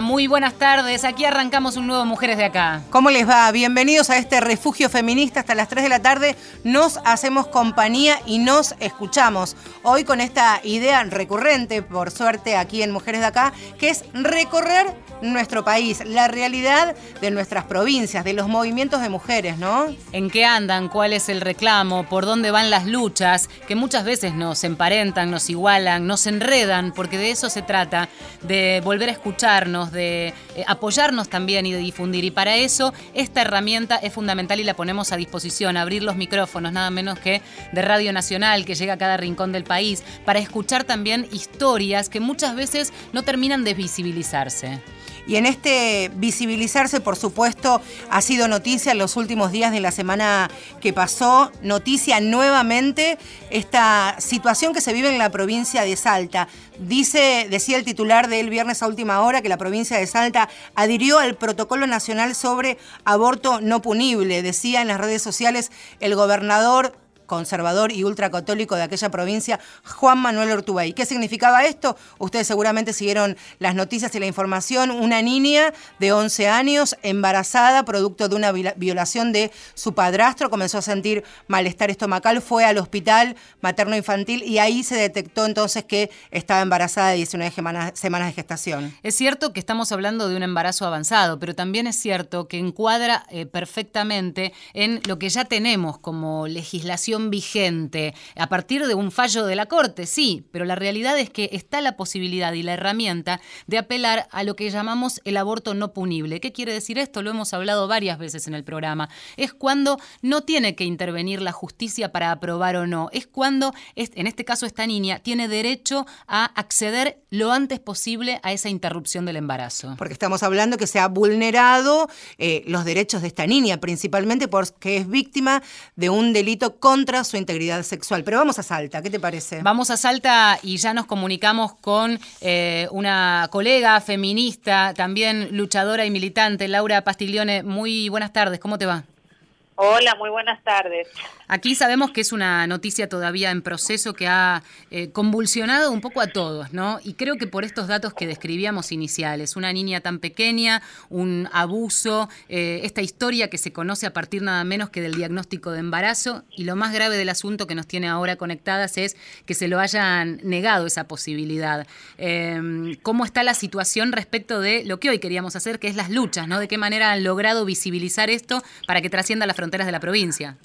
Muy buenas tardes. Aquí arrancamos un nuevo Mujeres de Acá. ¿Cómo les va? Bienvenidos a este refugio feminista. Hasta las 3 de la tarde nos hacemos compañía y nos escuchamos. Hoy con esta idea recurrente, por suerte, aquí en Mujeres de Acá, que es recorrer nuestro país, la realidad de nuestras provincias, de los movimientos de mujeres, ¿no? ¿En qué andan? ¿Cuál es el reclamo? ¿Por dónde van las luchas? Que muchas veces nos emparentan, nos igualan, nos enredan, porque de eso se trata, de volver a escucharnos, de eh, apoyarnos también y de difundir. Y para eso esta herramienta es fundamental y la ponemos a disposición, abrir los micrófonos, nada menos que de Radio Nacional, que llega a cada rincón del país, para escuchar también historias que muchas veces no terminan de visibilizarse. Y en este visibilizarse, por supuesto, ha sido noticia en los últimos días de la semana que pasó, noticia nuevamente esta situación que se vive en la provincia de Salta. Dice, decía el titular del viernes a última hora que la provincia de Salta adhirió al protocolo nacional sobre aborto no punible. Decía en las redes sociales el gobernador conservador y ultracatólico de aquella provincia, Juan Manuel Ortubey. ¿Qué significaba esto? Ustedes seguramente siguieron las noticias y la información. Una niña de 11 años, embarazada, producto de una violación de su padrastro, comenzó a sentir malestar estomacal, fue al hospital materno-infantil y ahí se detectó entonces que estaba embarazada de 19 semanas de gestación. Es cierto que estamos hablando de un embarazo avanzado, pero también es cierto que encuadra eh, perfectamente en lo que ya tenemos como legislación vigente a partir de un fallo de la Corte, sí, pero la realidad es que está la posibilidad y la herramienta de apelar a lo que llamamos el aborto no punible. ¿Qué quiere decir esto? Lo hemos hablado varias veces en el programa. Es cuando no tiene que intervenir la justicia para aprobar o no. Es cuando, en este caso, esta niña tiene derecho a acceder lo antes posible a esa interrupción del embarazo. Porque estamos hablando que se ha vulnerado eh, los derechos de esta niña, principalmente porque es víctima de un delito contra su integridad sexual. Pero vamos a Salta, ¿qué te parece? Vamos a Salta y ya nos comunicamos con eh, una colega feminista, también luchadora y militante, Laura Pastiglione. Muy buenas tardes, ¿cómo te va? Hola, muy buenas tardes. Aquí sabemos que es una noticia todavía en proceso que ha eh, convulsionado un poco a todos, ¿no? Y creo que por estos datos que describíamos iniciales, una niña tan pequeña, un abuso, eh, esta historia que se conoce a partir nada menos que del diagnóstico de embarazo, y lo más grave del asunto que nos tiene ahora conectadas es que se lo hayan negado esa posibilidad. Em, ¿Cómo está la situación respecto de lo que hoy queríamos hacer, que es las luchas, ¿no? ¿De qué manera han logrado visibilizar esto para que trascienda la frontera? De la provincia.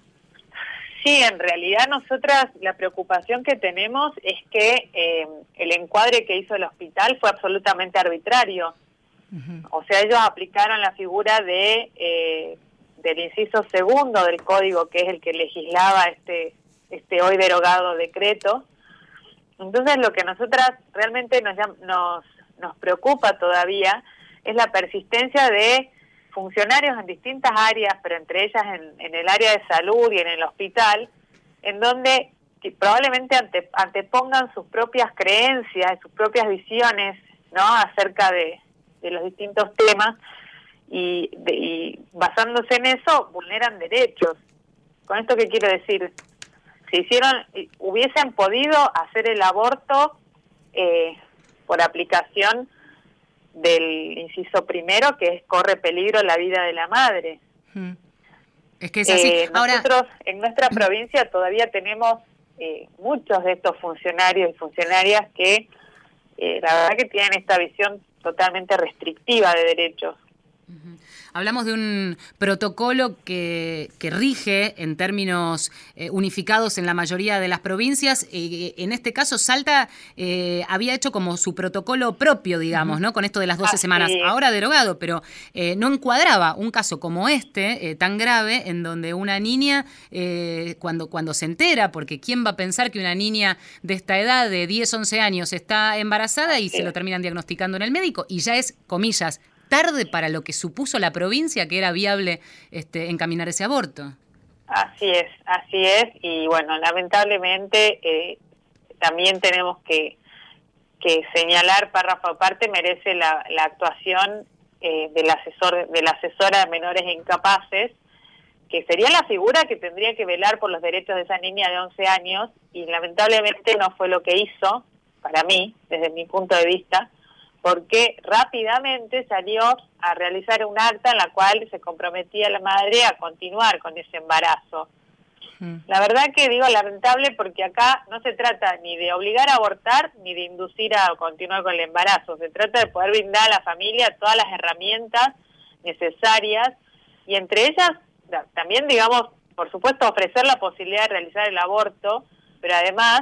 Sí, en realidad nosotras la preocupación que tenemos es que eh, el encuadre que hizo el hospital fue absolutamente arbitrario. O sea, ellos aplicaron la figura de eh, del inciso segundo del código, que es el que legislaba este este hoy derogado decreto. Entonces, lo que nosotras realmente nos nos, nos preocupa todavía es la persistencia de funcionarios en distintas áreas, pero entre ellas en, el área de salud y en el hospital, en donde probablemente ante, antepongan sus propias creencias sus propias visiones no acerca de, los distintos temas y, y, basándose en eso vulneran derechos. ¿Con esto qué quiero decir? Si hicieron, hubiesen podido hacer el aborto eh, por aplicación del inciso primero, que es corre peligro la vida de la madre. Es que es así. Eh, nosotros en nuestra provincia todavía tenemos eh, muchos de estos funcionarios y funcionarias que eh, la verdad que tienen esta visión totalmente restrictiva de derechos. Hablamos de un protocolo que, rige en términos eh, unificados en la mayoría de las provincias. Eh, en este caso, Salta eh, había hecho como su protocolo propio, digamos, ¿no? Con esto de las 12 semanas. Ahora derogado, pero no encuadraba un caso como este, tan grave, en donde una niña, cuando, cuando se entera, porque ¿quién va a pensar que una niña de esta edad, de 10, 11 años, está embarazada y se lo terminan diagnosticando en el médico? Y ya es, comillas, tarde para lo que supuso la provincia que era viable este, encaminar ese aborto. Así es, así es, y bueno, lamentablemente eh, también tenemos que, que señalar, párrafo aparte, merece la, la actuación eh, del asesor, de la asesora de menores incapaces, que sería la figura que tendría que velar por los derechos de esa niña de 11 años, y lamentablemente no fue lo que hizo, para mí, desde mi punto de vista, porque rápidamente salió a realizar un acta en la cual se comprometía la madre a continuar con ese embarazo. La verdad que digo lamentable porque acá no se trata ni de obligar a abortar ni de inducir a continuar con el embarazo, se trata de poder brindar a la familia todas las herramientas necesarias y entre ellas también digamos, por supuesto ofrecer la posibilidad de realizar el aborto, pero además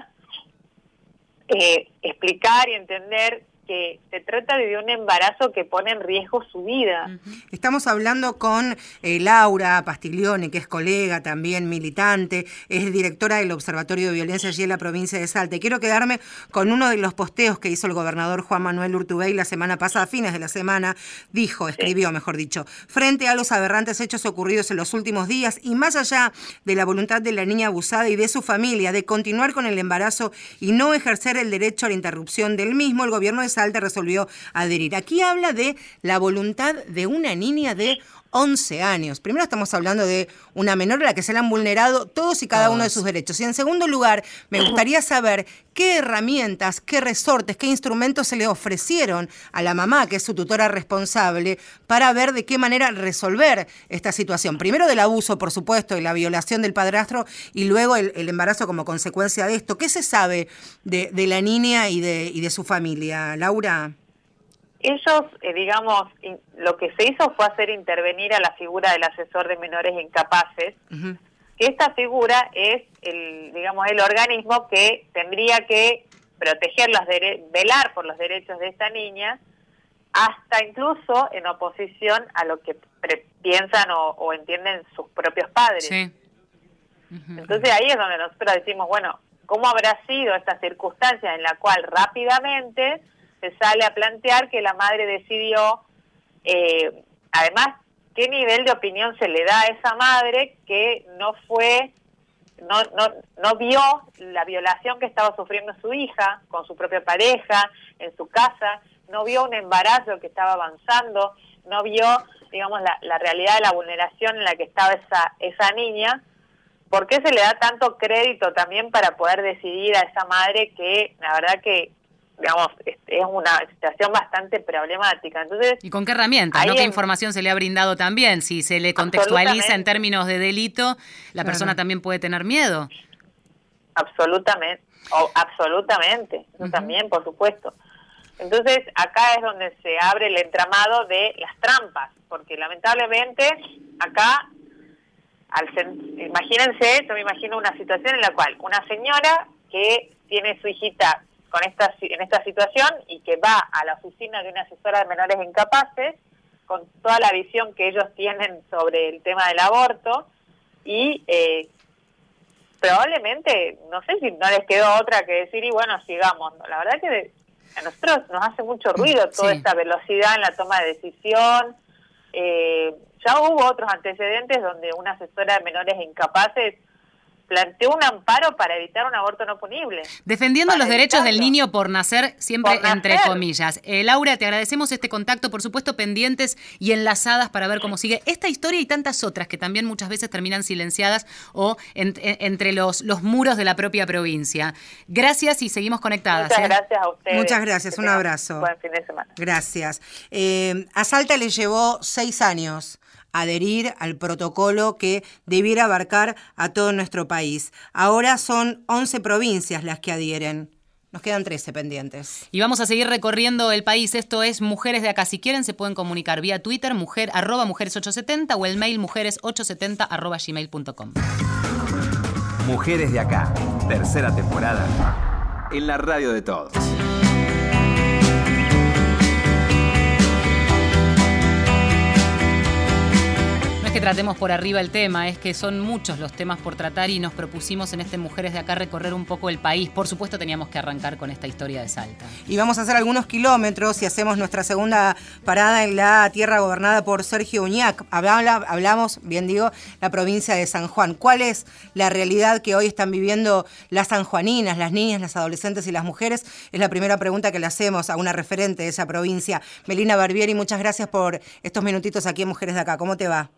eh, explicar y entender que se trata de un embarazo que pone en riesgo su vida. Estamos hablando con eh, Laura Pastiglione, que es colega también, militante, es directora del Observatorio de Violencia allí en la provincia de Salta. quiero quedarme con uno de los posteos que hizo el gobernador Juan Manuel Urtubey la semana pasada, a fines de la semana, dijo, escribió, mejor dicho, frente a los aberrantes hechos ocurridos en los últimos días y más allá de la voluntad de la niña abusada y de su familia de continuar con el embarazo y no ejercer el derecho a la interrupción del mismo, el gobierno de Salta resolvió adherir. Aquí habla de la voluntad de una niña de 11 años. Primero estamos hablando de una menor a la que se le han vulnerado todos y cada uno de sus derechos. Y en segundo lugar, me gustaría saber qué herramientas, qué resortes, qué instrumentos se le ofrecieron a la mamá, que es su tutora responsable, para ver de qué manera resolver esta situación. Primero del abuso, por supuesto, y la violación del padrastro, y luego el, embarazo como consecuencia de esto. ¿Qué se sabe de, la niña y de, y de su familia, Laura? Ellos, eh, digamos, lo que se hizo fue hacer intervenir a la figura del asesor de menores incapaces, que esta figura es, el, digamos, el organismo que tendría que proteger los velar por los derechos de esta niña, hasta incluso en oposición a lo que piensan o, entienden sus propios padres. Entonces ahí es donde nosotros decimos, bueno, ¿cómo habrá sido esta circunstancia en la cual rápidamente se sale a plantear que la madre decidió, eh, además, qué nivel de opinión se le da a esa madre que no fue, no, no, no vio la violación que estaba sufriendo su hija con su propia pareja, en su casa, no vio un embarazo que estaba avanzando, no vio, digamos, la, la realidad de la vulneración en la que estaba esa, esa niña. ¿Por qué se le da tanto crédito también para poder decidir a esa madre que la verdad que digamos, es, una situación bastante problemática. Entonces, ¿Y con qué herramientas? ¿no? ¿Qué información se le ha brindado también? Si se le contextualiza en términos de delito, la persona también puede tener miedo. Absolutamente, o, absolutamente, eso también, por supuesto. Entonces, acá es donde se abre el entramado de las trampas, porque lamentablemente acá, al imagínense, yo me imagino una situación en la cual una señora que tiene su hijita con esta, en esta situación y que va a la oficina de una asesora de menores incapaces con toda la visión que ellos tienen sobre el tema del aborto y eh, probablemente, no sé si no les quedó otra que decir y bueno, sigamos. La verdad que a nosotros nos hace mucho ruido toda esta velocidad en la toma de decisión. Eh, ya hubo otros antecedentes donde una asesora de menores incapaces planteó un amparo para evitar un aborto no punible. Defendiendo los derechos del niño por nacer, siempre entre comillas. Eh, Laura, te agradecemos este contacto, por supuesto, pendientes y enlazadas para ver cómo sigue esta historia y tantas otras que también muchas veces terminan silenciadas o entre los, los muros de la propia provincia. Gracias y seguimos conectadas. Muchas ¿eh? gracias a ustedes. Muchas gracias, un abrazo. Buen fin de semana. Gracias. Eh, a Salta le llevó seis años adherir al protocolo que debiera abarcar a todo nuestro país. Ahora son 11 provincias las que adhieren. Nos quedan 13 pendientes. Y vamos a seguir recorriendo el país. Esto es Mujeres de Acá. Si quieren, se pueden comunicar vía Twitter, mujer, arroba mujeres870 o el mail mujeres870 arroba gmail.com. Mujeres de Acá, tercera temporada, en la radio de todos. Que tratemos por arriba el tema, es que son muchos los temas por tratar y nos propusimos en este Mujeres de Acá recorrer un poco el país. Por supuesto teníamos que arrancar con esta historia de Salta. Y vamos a hacer algunos kilómetros y hacemos nuestra segunda parada en la tierra gobernada por Sergio Uñac. hablamos, bien digo, la provincia de San Juan. ¿Cuál es la realidad que hoy están viviendo las sanjuaninas, las niñas, las adolescentes y las mujeres? Es la primera pregunta que le hacemos a una referente de esa provincia. Melina Barbieri, muchas gracias por estos minutitos aquí en Mujeres de Acá. ¿Cómo te va?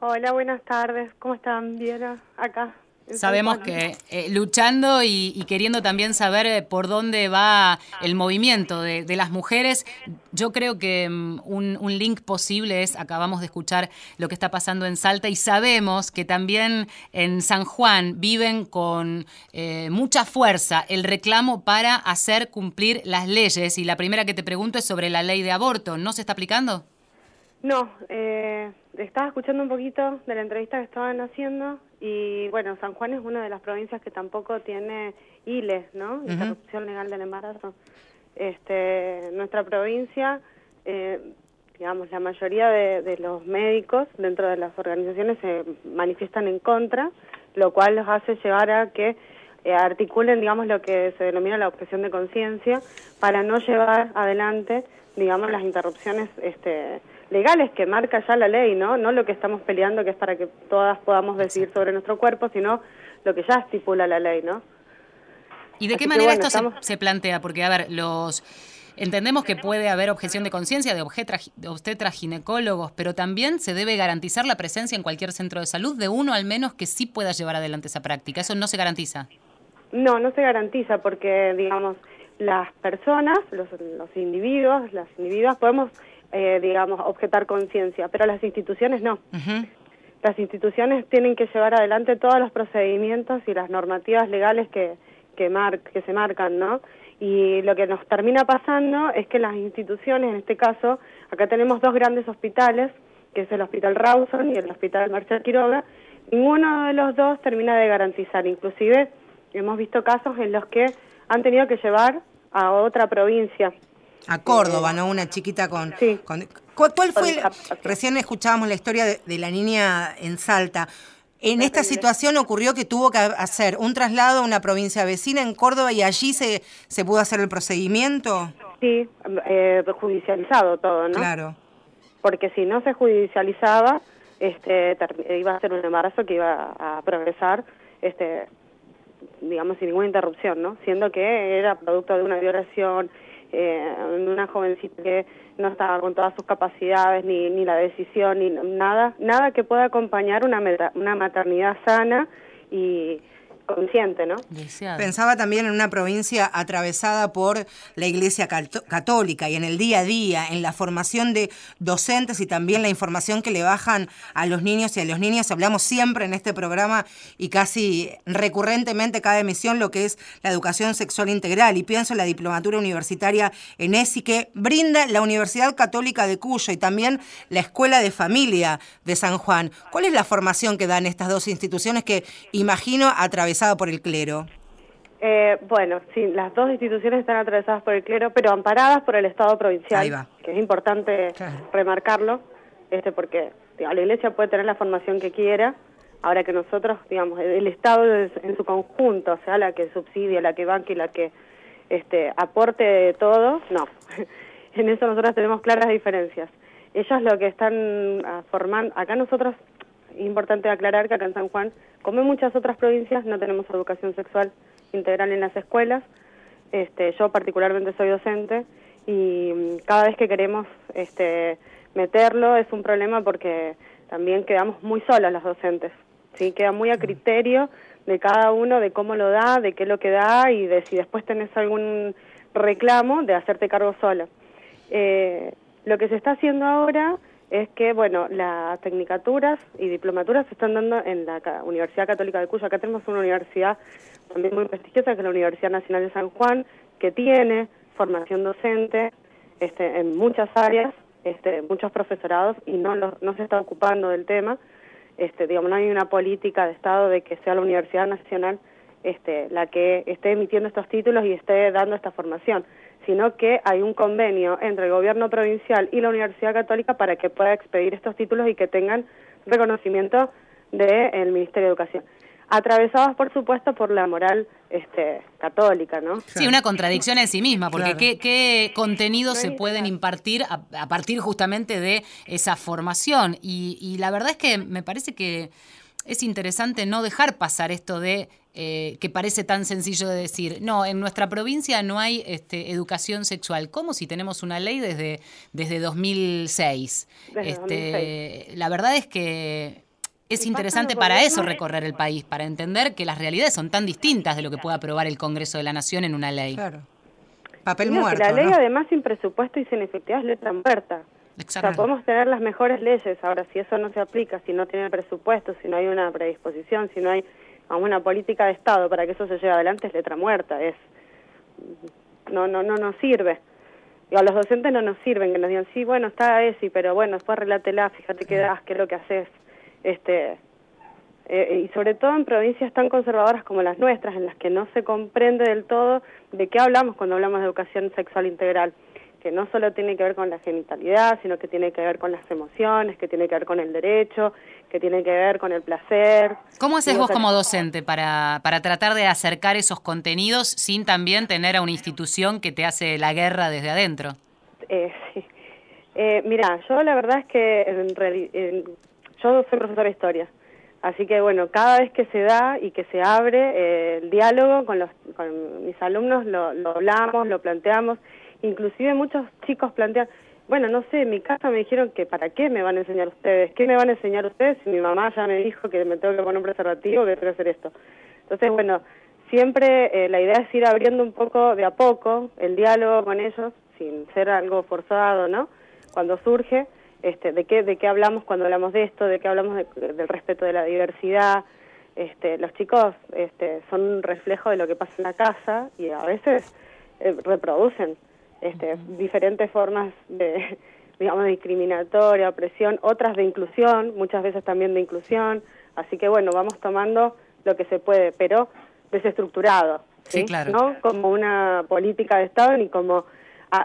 Hola, buenas tardes. ¿Cómo están? Bien acá. Sabemos que eh, luchando y, queriendo también saber eh, por dónde va el movimiento de, las mujeres, yo creo que mm, un, link posible es, acabamos de escuchar lo que está pasando en Salta y sabemos que también en San Juan viven con eh, mucha fuerza el reclamo para hacer cumplir las leyes. Y la primera que te pregunto es sobre la ley de aborto. ¿No se está aplicando? No, eh, estaba escuchando un poquito de la entrevista que estaban haciendo y bueno, San Juan es una de las provincias que tampoco tiene ILE, ¿no? Interrupción legal del embarazo. Este, nuestra provincia, eh, digamos, la mayoría de, los médicos dentro de las organizaciones se manifiestan en contra, lo cual los hace llevar a que eh, articulen, digamos, lo que se denomina la objeción de conciencia para no llevar adelante, digamos, las interrupciones este, legales que marca ya la ley, ¿no? No lo que estamos peleando, que es para que todas podamos decidir sobre nuestro cuerpo, sino lo que ya estipula la ley, ¿no? ¿Y de qué manera esto se, plantea? Porque, a ver, los... Entendemos que puede haber objeción de conciencia de, de obstetras ginecólogos, pero también se debe garantizar la presencia en cualquier centro de salud de uno al menos que sí pueda llevar adelante esa práctica. ¿Eso no se garantiza? No, no se garantiza porque, digamos, las personas, los, los individuos, las individuas, podemos eh, digamos, objetar conciencia, pero las instituciones no. Las instituciones tienen que llevar adelante todos los procedimientos y las normativas legales que, que, mar que se marcan, ¿no? Y lo que nos termina pasando es que las instituciones, en este caso, acá tenemos dos grandes hospitales, que es el Hospital Rawson y el Hospital Marcel Quiroga, ninguno de los dos termina de garantizar. Inclusive hemos visto casos en los que han tenido que llevar a otra provincia a Córdoba, ¿no? Una chiquita con... Sí. ¿cuál, fue? recién escuchábamos la historia de, la niña en Salta. En esta situación ocurrió que tuvo que hacer un traslado a una provincia vecina en Córdoba y allí se, se pudo hacer el procedimiento. Sí, eh, judicializado todo, ¿no? Claro. Porque si no se judicializaba, este, iba a ser un embarazo que iba a progresar, este, digamos, sin ninguna interrupción, ¿no? Siendo que era producto de una violación, eh, una jovencita que no estaba con todas sus capacidades, ni, ni la decisión, ni nada, nada que pueda acompañar una, una maternidad sana y consciente, ¿no? Pensaba también en una provincia atravesada por la Iglesia Católica y en el día a día, en la formación de docentes y también la información que le bajan a los niños y a los niñas. Hablamos siempre en este programa y casi recurrentemente cada emisión lo que es la educación sexual integral y pienso en la diplomatura universitaria en ESI que brinda la Universidad Católica de Cuyo y también la Escuela de Familia de San Juan. ¿Cuál es la formación que dan estas dos instituciones que imagino atravesar por el clero? Eh, bueno, sí, las dos instituciones están atravesadas por el clero, pero amparadas por el Estado provincial, que es importante remarcarlo, este, porque la Iglesia puede tener la formación que quiera, ahora que nosotros, digamos, el Estado en su conjunto, o sea, la que subsidia, la que banque y la que este, aporte todo, no. en eso nosotros tenemos claras diferencias. Ellos lo que están ah, formando, acá nosotros importante aclarar que acá en San Juan, como en muchas otras provincias, no tenemos educación sexual integral en las escuelas. Este, yo particularmente soy docente y mm, cada vez que queremos este, meterlo es un problema porque también quedamos muy solas las docentes. ¿sí? Queda muy a criterio de cada uno de cómo lo da, de qué es lo que da y de si después tenés algún reclamo de hacerte cargo sola. Eh, lo que se está haciendo ahora es que, bueno, las tecnicaturas y diplomaturas se están dando en la Universidad Católica de Cuyo. Acá tenemos una universidad también muy prestigiosa, que es la Universidad Nacional de San Juan, que tiene formación docente este, en muchas áreas, este, muchos profesorados, y no, no se está ocupando del tema. Este, digamos, no hay una política de Estado de que sea la Universidad Nacional este, la que esté emitiendo estos títulos y esté dando esta formación sino que hay un convenio entre el gobierno provincial y la Universidad Católica para que pueda expedir estos títulos y que tengan reconocimiento del Ministerio de Educación atravesados por supuesto por la moral este, católica, ¿no? Sí, una contradicción en sí misma, porque ¿qué, qué contenidos se pueden impartir a, partir justamente de esa formación? Y, y la verdad es que me parece que es interesante no dejar pasar esto de eh, que parece tan sencillo de decir, no, en nuestra provincia no hay este, educación sexual. ¿Cómo si tenemos una ley desde, desde 2006? este, La verdad es que es interesante para eso recorrer el país, para entender que las realidades son tan distintas de lo que puede aprobar el Congreso de la Nación en una ley. Claro. Papel muerto. la ley, además, sin presupuesto y sin efectividad es letra muerta. O sea, podemos tener las mejores leyes. Ahora, si eso no se aplica, si no tiene presupuesto, si no hay una predisposición, si no hay una política de Estado para que eso se lleve adelante, es letra muerta. Es no no no nos sirve. Y a los docentes no nos sirven que nos digan, sí, bueno, está ESI, pero bueno, después relátela, fíjate qué das, qué es lo que haces este eh, y sobre todo en provincias tan conservadoras como las nuestras, en las que no se comprende del todo de qué hablamos cuando hablamos de educación sexual integral, que no solo tiene que ver con la genitalidad, sino que tiene que ver con las emociones, que tiene que ver con el derecho, que tiene que ver con el placer. ¿Cómo haces vos como docente para, para tratar de acercar esos contenidos sin también tener a una institución que te hace la guerra desde adentro? Eh, sí. Eh, mira, yo la verdad es que en, yo soy profesora de historia, así que bueno, cada vez que se da y que se abre eh, el diálogo con, los, con mis alumnos lo, hablamos, lo planteamos, inclusive muchos chicos plantean, bueno, no sé, en mi casa me dijeron que para qué me van a enseñar ustedes, qué me van a enseñar ustedes si mi mamá ya me dijo que me tengo que poner un preservativo, que tengo que hacer esto. Entonces, bueno, siempre eh, la idea es ir abriendo un poco de a poco el diálogo con ellos, sin ser algo forzado, ¿no? Cuando surge, este, de qué de qué hablamos cuando hablamos de esto, de qué hablamos del respeto de la diversidad. Este, los chicos este, son un reflejo de lo que pasa en la casa y a veces eh, reproducen este, diferentes formas de, digamos, discriminatoria, opresión, otras de inclusión, muchas veces también de inclusión. Así que bueno, vamos tomando lo que se puede, pero desestructurado, ¿sí? claro. no como una política de Estado ni como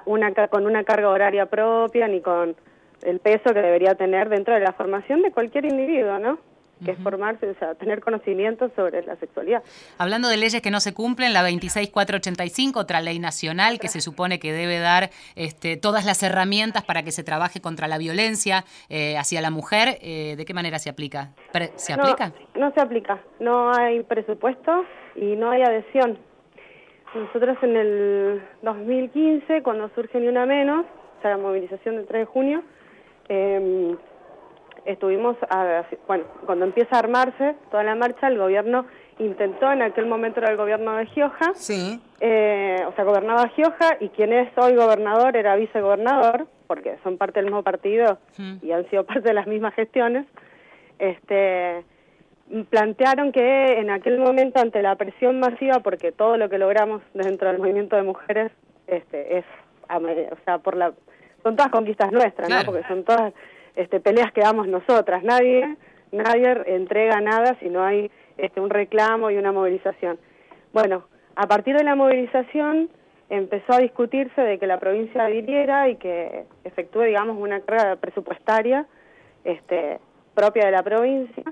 una con una carga horaria propia ni con el peso que debería tener dentro de la formación de cualquier individuo, ¿no? Que es formarse, o sea, tener conocimiento sobre la sexualidad. Hablando de leyes que no se cumplen, la 26485, otra ley nacional que se supone que debe dar este, todas las herramientas para que se trabaje contra la violencia eh, hacia la mujer, eh, ¿de qué manera se aplica? ¿Se aplica? No, se aplica, no hay presupuesto y no hay adhesión. Nosotros en el 2015, cuando surge Ni Una Menos, o sea, la movilización del 3 de junio, eh, estuvimos, bueno, cuando empieza a armarse toda la marcha, el gobierno intentó, en aquel momento era el gobierno de Gioja, sí. Eh, o sea, gobernaba Gioja y quien es hoy gobernador era vicegobernador, porque son parte del mismo partido y han sido parte de las mismas gestiones, este plantearon que en aquel momento ante la presión masiva, porque todo lo que logramos dentro del movimiento de mujeres este, es, o sea, por la, son todas conquistas nuestras, ¿no? Porque son todas este, peleas que damos nosotras. Nadie, nadie entrega nada si no hay este, un reclamo y una movilización. Bueno, a partir de la movilización empezó a discutirse de que la provincia adhiriera y que efectúe, digamos, una carga presupuestaria este, propia de la provincia.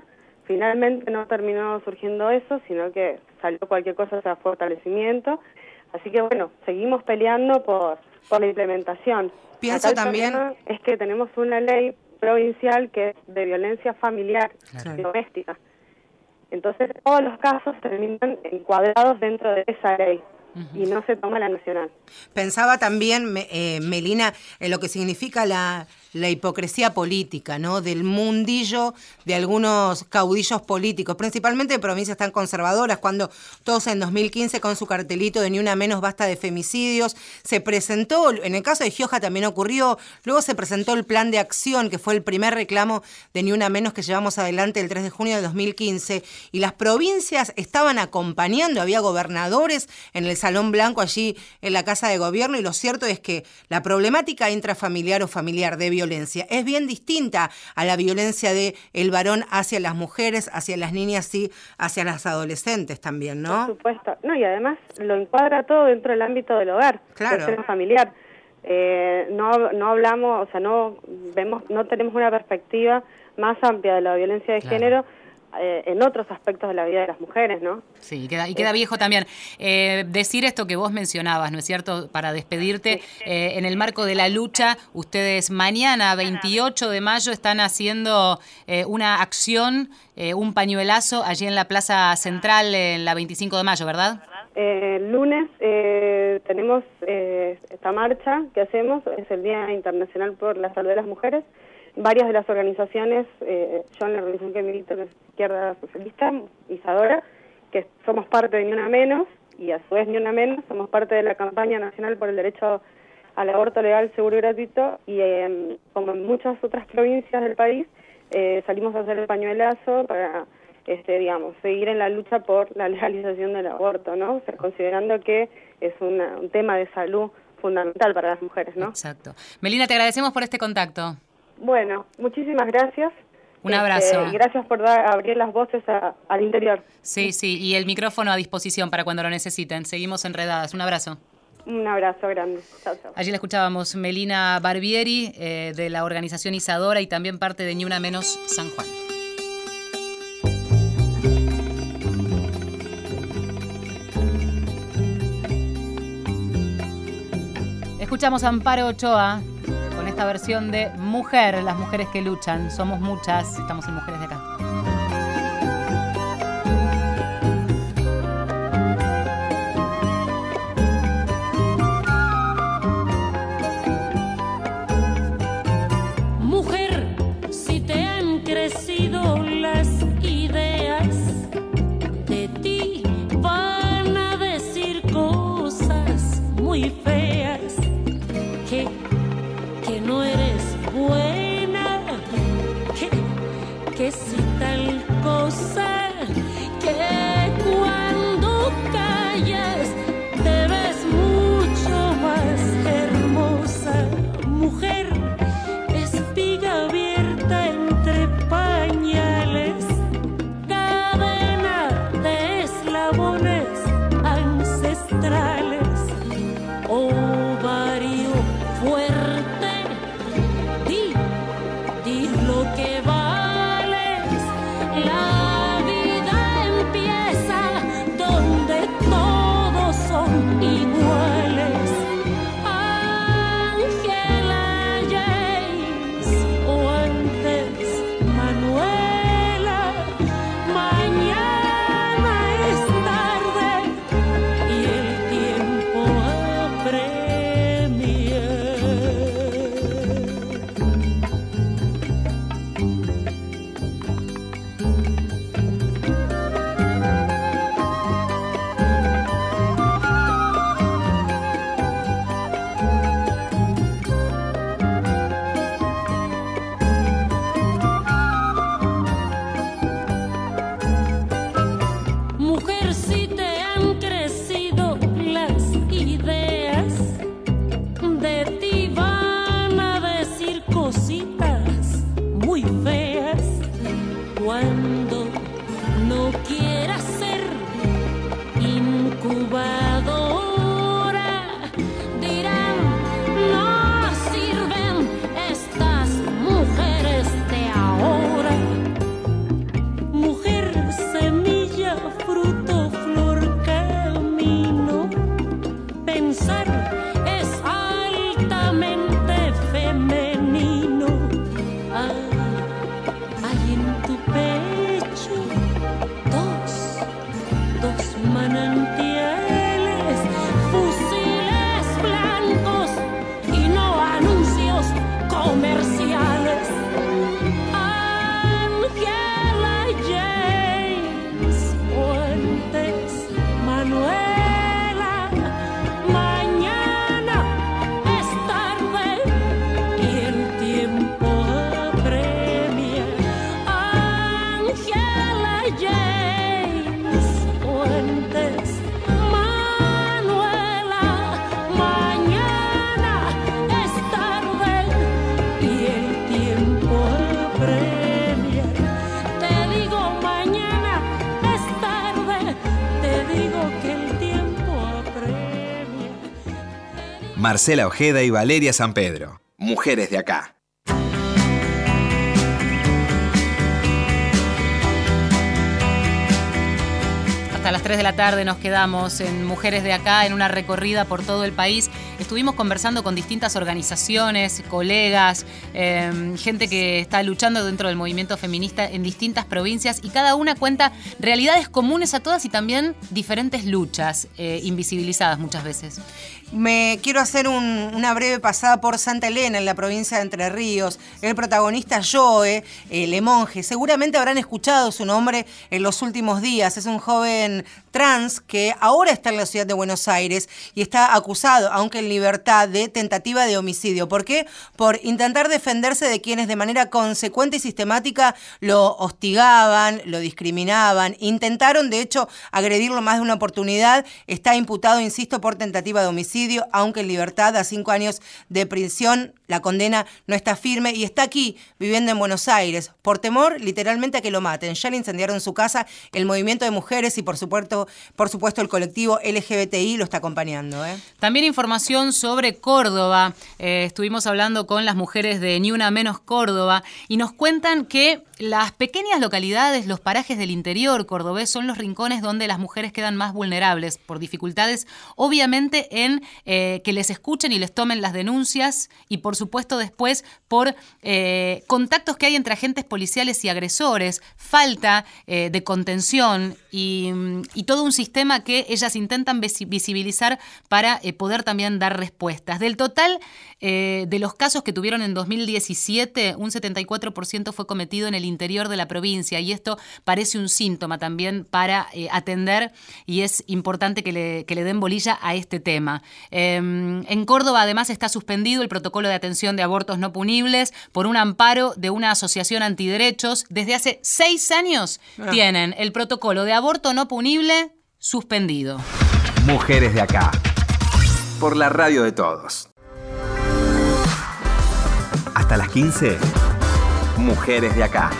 Finalmente no terminó surgiendo eso, sino que salió cualquier cosa, sea, fortalecimiento. Así que bueno, seguimos peleando por, por la implementación. Pienso también... Es que tenemos una ley provincial que es de violencia familiar doméstica. Entonces todos los casos terminan encuadrados dentro de esa ley y no se toma la nacional. Pensaba también, eh, Melina, en lo que significa la, la hipocresía política, ¿no? Del mundillo de algunos caudillos políticos, principalmente de provincias tan conservadoras, cuando todos en 2015 con su cartelito de ni una menos basta de femicidios, se presentó, en el caso de Gioja también ocurrió, luego se presentó el plan de acción, que fue el primer reclamo de ni una menos que llevamos adelante el 3 de junio de 2015, y las provincias estaban acompañando, había gobernadores en el Salón Blanco allí en la Casa de Gobierno, y lo cierto es que la problemática intrafamiliar o familiar de violencia. Es bien distinta a la violencia de el varón hacia las mujeres, hacia las niñas y hacia las adolescentes también, ¿no? Por supuesto. No, y además lo encuadra todo dentro del ámbito del hogar, claro. del familiar. Eh, no, no hablamos, o sea, no vemos, no tenemos una perspectiva más amplia de la violencia de género eh, en otros aspectos de la vida de las mujeres, ¿no? Sí, y queda, y queda viejo también. Eh, decir esto que vos mencionabas, ¿no es cierto? Para despedirte, eh, en el marco de la lucha, ustedes mañana, 28 de mayo, están haciendo una acción, un pañuelazo allí en la Plaza Central, en la 25 de mayo, ¿verdad? El lunes tenemos esta marcha que hacemos, es el Día Internacional por la Salud de las Mujeres, varias de las organizaciones, eh, yo en la organización que milito en la izquierda socialista, Isadora, que somos parte de Ni Una Menos, y a su vez Ni Una Menos, somos parte de la campaña nacional por el derecho al aborto legal, seguro y gratuito, y em, como en muchas otras provincias del país, eh, salimos a hacer el pañuelazo para, este, digamos, seguir en la lucha por la legalización del aborto, ¿no? O sea, considerando que es un tema de salud fundamental para las mujeres, ¿no? Exacto. Melina, te agradecemos por este contacto. Bueno, muchísimas gracias. Un abrazo. Este, gracias por dar, abrir las voces al interior. Sí, sí, y el micrófono a disposición para cuando lo necesiten. Seguimos enredadas. Un abrazo. Un abrazo grande. Allí la escuchábamos Melina Barbieri eh, de la organización Isadora y también parte de Ni Una Menos San Juan. Escuchamos a Amparo Ochoa esta versión de Mujer, las mujeres que luchan. Somos muchas, estamos en Mujeres de Acá. Marcela Ojeda y Valeria San Pedro. Mujeres de acá. Hasta Hasta las 3 de la tarde nos quedamos en Mujeres de Acá, en una recorrida por todo el país. Estuvimos conversando con distintas organizaciones, colegas, em, gente que está luchando dentro del movimiento feminista en distintas provincias y cada una cuenta realidades comunes a todas y también diferentes luchas, eh, invisibilizadas muchas veces. Me quiero hacer una breve pasada por Santa Elena, en la provincia de Entre Ríos. El protagonista Joe, el monje, seguramente habrán escuchado su nombre en los últimos días. Es un joven trans que ahora está en la ciudad de Buenos Aires y está acusado, aunque en libertad, de tentativa de homicidio. ¿Por qué? Por intentar defenderse de quienes de manera consecuente y sistemática lo hostigaban, lo discriminaban, intentaron de hecho agredirlo más de una oportunidad. Está imputado, insisto, por tentativa de homicidio, aunque en libertad a cinco años de prisión. La condena no está firme y está aquí viviendo en Buenos Aires por temor literalmente a que lo maten. Ya le incendiaron su casa, el movimiento de mujeres y por supuesto por supuesto, el colectivo LGBTI lo está acompañando. ¿eh? También información sobre Córdoba. Eh, estuvimos hablando con las mujeres de Ni Una Menos Córdoba y nos cuentan que las pequeñas localidades, los parajes del interior cordobés son los rincones donde las mujeres quedan más vulnerables por dificultades, obviamente en eh, que les escuchen y les tomen las denuncias y por supuesto después por contactos que hay entre agentes policiales y agresores, falta de contención y, y todo un sistema que ellas intentan visibilizar para eh, poder también dar respuestas. Del total eh, de los casos que tuvieron en 2017, un 74% fue cometido en el interior de la provincia y esto parece un síntoma también para eh, atender y es importante que le, que le, den bolilla a este tema. Em, en Córdoba además está suspendido el protocolo de atención de abortos no punibles por un amparo de una asociación antiderechos. Desde hace seis años ah. tienen el protocolo de aborto no punible suspendido. Mujeres de acá. Por la radio de todos. Hasta las 15. Mujeres de acá.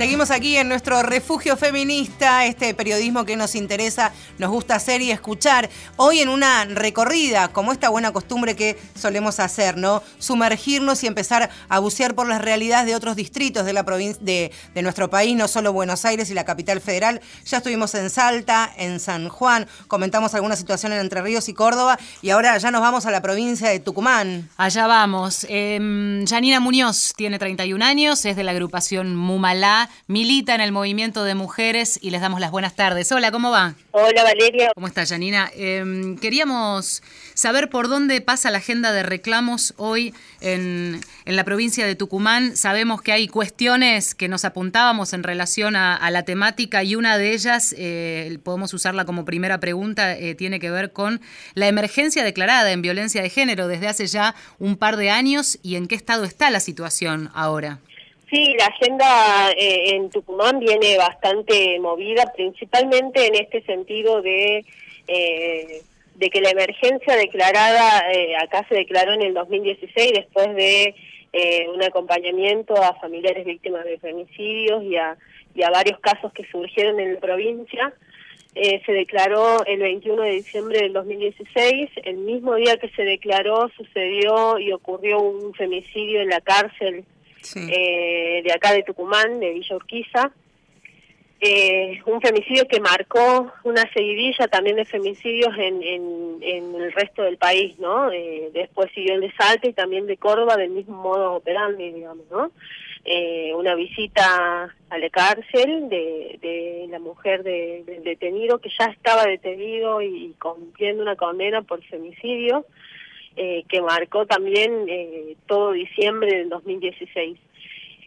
Seguimos aquí en nuestro refugio feminista, este periodismo que nos interesa, nos gusta hacer y escuchar. Hoy en una recorrida, como esta buena costumbre que solemos hacer, ¿no? Sumergirnos y empezar a bucear por las realidades de otros distritos de la provincia de, nuestro país, no solo Buenos Aires y la capital federal. Ya estuvimos en Salta, en San Juan, comentamos alguna situación en Entre Ríos y Córdoba, y ahora ya nos vamos a la provincia de Tucumán. Allá vamos. Eh, Janina Muñoz tiene 31 años, es de la agrupación Mumalá milita en el movimiento de mujeres y les damos las buenas tardes. Hola, ¿cómo va? Hola, Valeria. ¿Cómo está, Janina? Em, queríamos saber por dónde pasa la agenda de reclamos hoy en, la provincia de Tucumán. Sabemos que hay cuestiones que nos apuntábamos en relación a, la temática y una de ellas, eh, podemos usarla como primera pregunta, eh, tiene que ver con la emergencia declarada en violencia de género desde hace ya un par de años y en qué estado está la situación ahora. Sí, la agenda eh, en Tucumán viene bastante movida, principalmente en este sentido de, eh, de que la emergencia declarada, eh, acá se declaró en el 2016 después de un acompañamiento a familiares víctimas de femicidios y a, y a varios casos que surgieron en la provincia. se declaró el 21 de diciembre del 2016. El mismo día que se declaró sucedió y ocurrió un femicidio en la cárcel eh, de acá de Tucumán, de Villa Urquiza. Eh, un femicidio que marcó una seguidilla también de femicidios en, en, el resto del país, ¿no? Eh, después siguió el de Salta y también de Córdoba del mismo modo operandi, digamos, ¿no? una visita a la cárcel de, de la mujer de, del detenido que ya estaba detenido y cumpliendo una condena por femicidio eh, que marcó también eh, todo diciembre del 2016.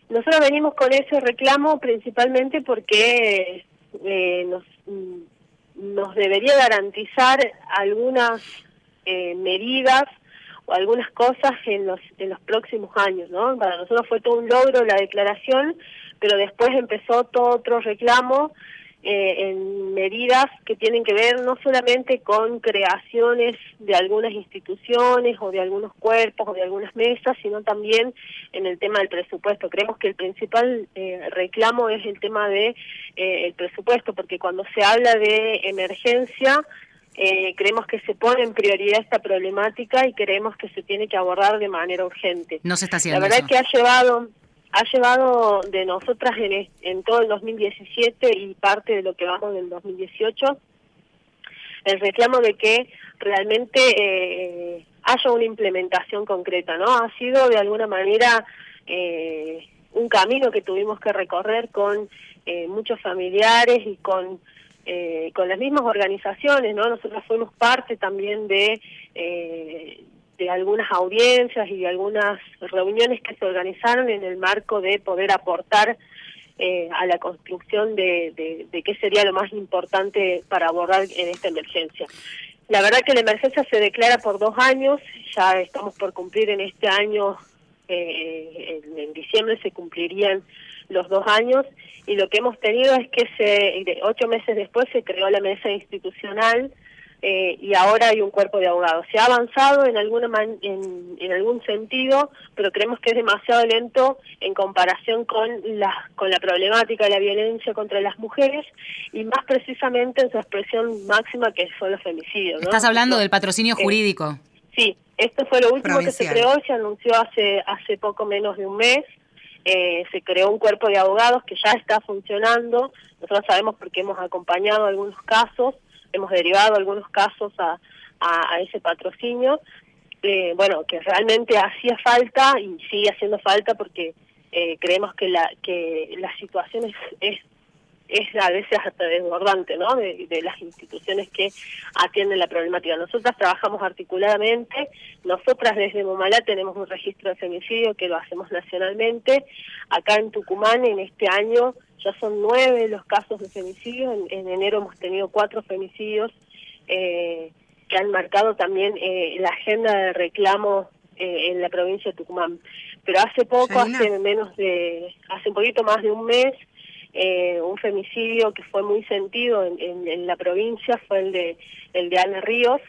Nosotros venimos con ese reclamo principalmente porque eh, nos, mm, nos debería garantizar algunas medidas o algunas cosas en los en los próximos años, ¿no? Para nosotros fue todo un logro la declaración, pero después empezó todo otro reclamo eh, en medidas que tienen que ver no solamente con creaciones de algunas instituciones o de algunos cuerpos o de algunas mesas, sino también en el tema del presupuesto. Creemos que el principal eh, reclamo es el tema de eh, el presupuesto, porque cuando se habla de emergencia eh, creemos que se pone en prioridad esta problemática y creemos que se tiene que abordar de manera urgente. No se está haciendo. La verdad es que ha llevado ha llevado de nosotras en, en todo el 2017 y parte de lo que vamos del 2018 el reclamo de que realmente eh, haya una implementación concreta, ¿no? Ha sido de alguna manera eh, un camino que tuvimos que recorrer con eh, muchos familiares y con eh, con las mismas organizaciones, ¿no? Nosotros fuimos parte también de eh, de algunas audiencias y de algunas reuniones que se organizaron en el marco de poder aportar eh, a la construcción de, de, qué sería lo más importante para abordar en esta emergencia. La verdad que la emergencia se declara por dos años, ya estamos por cumplir en este año, eh, en, diciembre se cumplirían los dos años y lo que hemos tenido es que se, ocho meses después se creó la mesa institucional eh, y ahora hay un cuerpo de abogados. Se ha avanzado en, alguna en, en, algún sentido, pero creemos que es demasiado lento en comparación con la, con la problemática de la violencia contra las mujeres y más precisamente en su expresión máxima que son los femicidios. Estás hablando del patrocinio eh, jurídico. sí, esto fue lo último que se creó, se anunció hace, hace poco menos de un mes. Eh, se creó un cuerpo de abogados que ya está funcionando. Nosotros sabemos porque hemos acompañado algunos casos hemos derivado algunos casos a, ese patrocinio, eh, bueno, que realmente hacía falta y sigue haciendo falta porque eh, creemos que la que la situación es, es, es a veces hasta desbordante, ¿no? De, de, las instituciones que atienden la problemática. Nosotras trabajamos articuladamente, nosotras desde Momalá tenemos un registro de femicidio que lo hacemos nacionalmente. Acá en Tucumán en este año ya son nueve los casos de femicidio, en, enero hemos tenido cuatro femicidios eh, que han marcado también eh, la agenda de reclamo eh, en la provincia de Tucumán. Pero hace poco, hace menos de, hace un poquito más de un mes, un femicidio que fue muy sentido en, la provincia fue el de el de Ana Ríos,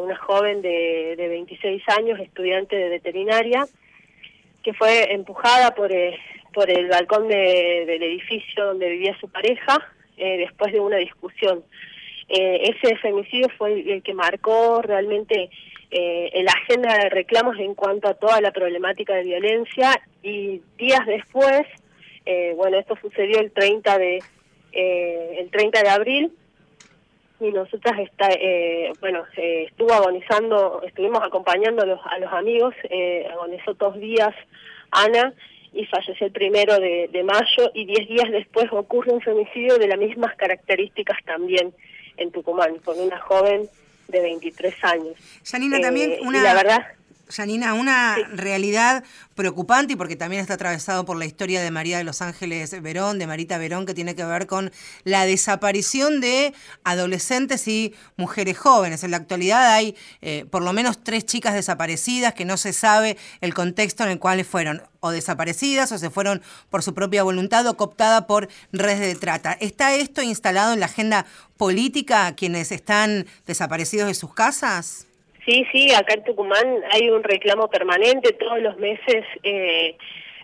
una joven de, de 26 años, estudiante de veterinaria, que fue empujada por por el balcón del edificio donde vivía su pareja eh, después de una discusión. Eh, ese femicidio fue el, que marcó realmente eh, la agenda de reclamos en cuanto a toda la problemática de violencia y días después, eh, bueno, esto sucedió el 30 de el 30 de abril y nosotras está bueno estuvo agonizando estuvimos acompañando a los, a los amigos agonizó dos días Ana y falleció el primero de, mayo y diez días después ocurre un femicidio de las mismas características también en Tucumán, con una joven de 23 años. Janina, también eh, una... la verdad, Janina, una realidad preocupante y porque también está atravesado por la historia de María de los Ángeles Verón, de Marita Verón, que tiene que ver con la desaparición de adolescentes y mujeres jóvenes. En la actualidad hay eh, por lo menos tres chicas desaparecidas que no se sabe el contexto en el cual fueron o desaparecidas o se fueron por su propia voluntad o cooptada por redes de trata. ¿Está esto instalado en la agenda política quienes están desaparecidos de sus casas? Sí, sí, acá en Tucumán hay un reclamo permanente todos los meses. Eh,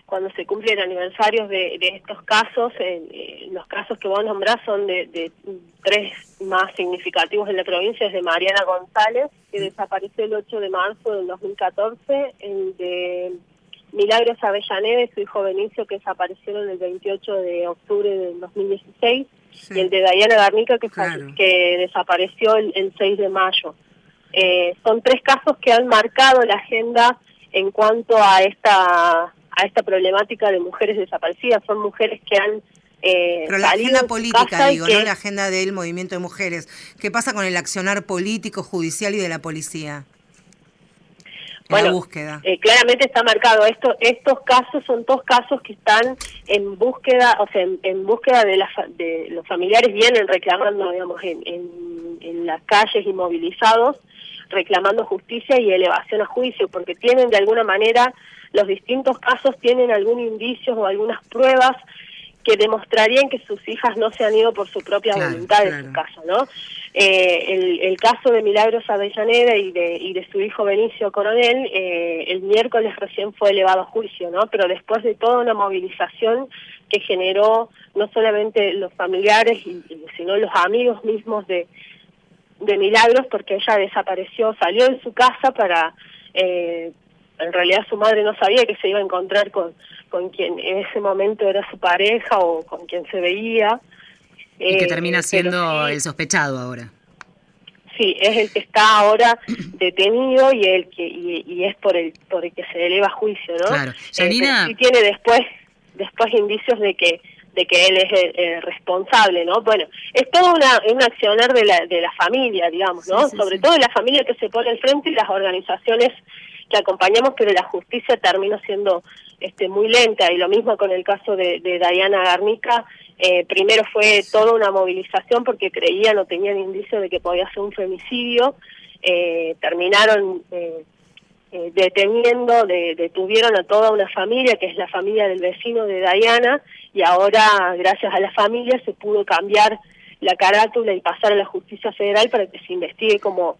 cuando se cumplen aniversarios de, estos casos, eh, los casos que vos nombrás son de, tres más significativos en la provincia, es de Mariana González, que desapareció el 8 de marzo del 2014, el de Milagros Avellaneda y su hijo Benicio, que desaparecieron el 28 de octubre del 2016, y el de Diana Garnica, que, que desapareció el 6 de mayo. Eh, son tres casos que han marcado la agenda en cuanto a esta a esta problemática de mujeres desaparecidas. Son mujeres que han eh, Pero la agenda política, digo, no la agenda del movimiento de mujeres. ¿Qué pasa con el accionar político, judicial y de la policía? bueno, búsqueda. Eh, claramente está marcado. Esto, estos casos son dos casos que están en búsqueda, o sea, en, búsqueda de, la, de los familiares vienen reclamando, digamos, en, en, en las calles y movilizados reclamando justicia y elevación a juicio, porque tienen de alguna manera, los distintos casos tienen algún indicio o algunas pruebas que demostrarían que sus hijas no se han ido por su propia voluntad en su caso, ¿no? Eh, el, caso de Milagros Avellaneda y de, y de su hijo Benicio Coronel, eh, el miércoles recién fue elevado a juicio, ¿no? Pero después de toda una movilización que generó no solamente los familiares, sino los amigos mismos de, de Milagros porque ella desapareció, salió de su casa para, eh, en realidad su madre no sabía que se iba a encontrar con, con quien en ese momento era su pareja o con quien se veía. Y que termina siendo el sospechado ahora. Sí, es el que está ahora detenido y el que y, es por el por el que se eleva juicio, ¿no? Claro. Janina... y tiene después después indicios de que de que él es el, responsable, ¿no? Bueno, es todo una, un accionar de la, de la familia, digamos, ¿no? Sobre todo de la familia que se pone al frente y las organizaciones que acompañamos, pero la justicia termina siendo este muy lenta y lo mismo con el caso de, de Diana Garnica, eh, primero fue toda una movilización porque creían o tenían indicio de que podía ser un femicidio, eh, terminaron eh, deteniendo, detuvieron a toda una familia, que es la familia del vecino de Diana, y ahora, gracias a la familia, se pudo cambiar la carátula y pasar a la justicia federal para que se investigue como